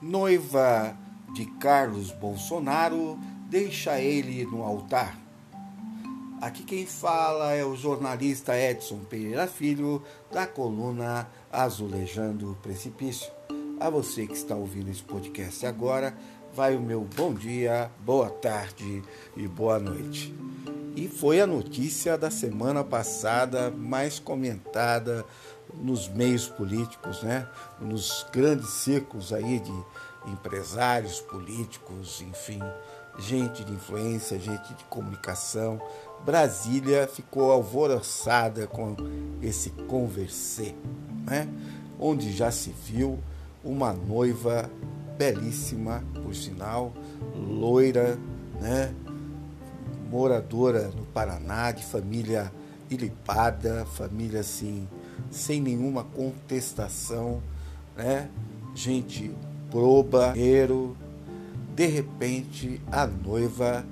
Noiva de Carlos Bolsonaro deixa ele no altar. Aqui quem fala é o jornalista Edson Pereira Filho, da coluna Azulejando o Precipício. A você que está ouvindo esse podcast agora, vai o meu bom dia, boa tarde e boa noite. E foi a notícia da semana passada mais comentada nos meios políticos, né? nos grandes círculos aí de empresários políticos, enfim, gente de influência, gente de comunicação. Brasília ficou alvoroçada com esse conversê, né? onde já se viu uma noiva belíssima, por sinal, loira, né? moradora no Paraná, de família ilipada, família assim, sem nenhuma contestação, né? Gente proba, dinheiro. De repente, a noiva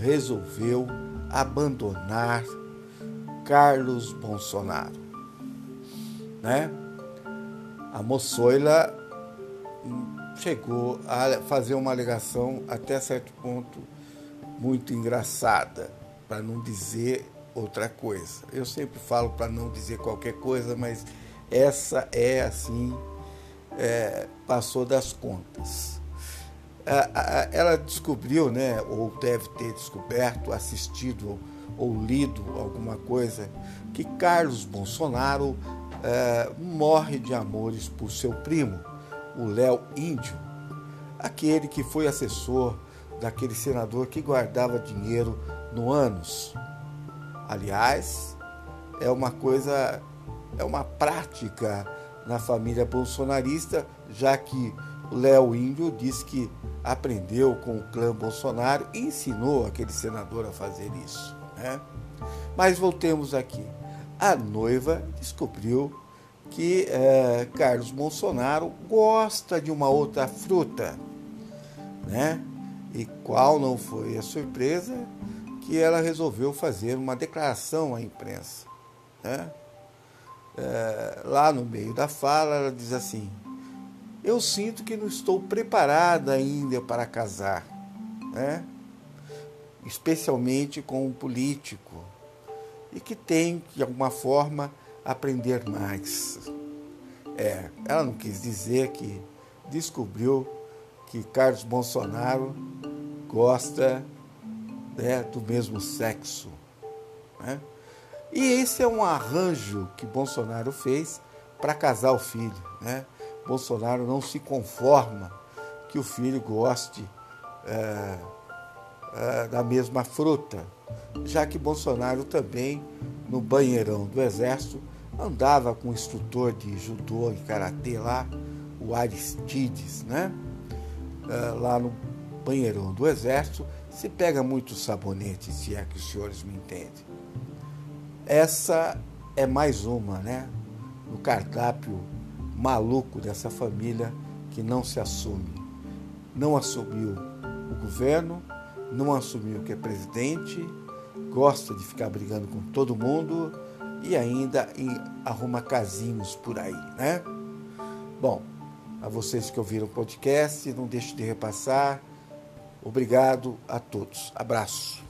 resolveu abandonar Carlos Bolsonaro, né? A moçoila chegou a fazer uma alegação até certo ponto muito engraçada, para não dizer outra coisa. Eu sempre falo para não dizer qualquer coisa, mas essa é assim, é, passou das contas. Ela descobriu, né, ou deve ter descoberto, assistido ou lido alguma coisa, que Carlos Bolsonaro é, morre de amores por seu primo, o Léo Índio, aquele que foi assessor daquele senador que guardava dinheiro no ânus. Aliás, é uma coisa, é uma prática na família bolsonarista, já que o Léo Índio diz que aprendeu com o clã Bolsonaro e ensinou aquele senador a fazer isso. Né? Mas voltemos aqui. A noiva descobriu que é, Carlos Bolsonaro gosta de uma outra fruta, né? E qual não foi a surpresa que ela resolveu fazer uma declaração à imprensa. Né? É, lá no meio da fala, ela diz assim: Eu sinto que não estou preparada ainda para casar, né? especialmente com um político, e que tem, de alguma forma, aprender mais. É, ela não quis dizer que descobriu que Carlos Bolsonaro gosta né, do mesmo sexo. Né? E esse é um arranjo que Bolsonaro fez para casar o filho. Né? Bolsonaro não se conforma que o filho goste é, é, da mesma fruta, já que Bolsonaro também, no banheirão do Exército, andava com o instrutor de judô e karatê lá, o Aristides, né? É, lá no banheirão do Exército, se pega muito sabonete, se é que os senhores me entendem. Essa é mais uma, né? No cardápio maluco dessa família que não se assume. Não assumiu o governo, não assumiu que é presidente, gosta de ficar brigando com todo mundo e ainda arruma casinhos por aí, né? Bom, a vocês que ouviram o podcast, não deixe de repassar Obrigado a todos. Abraço.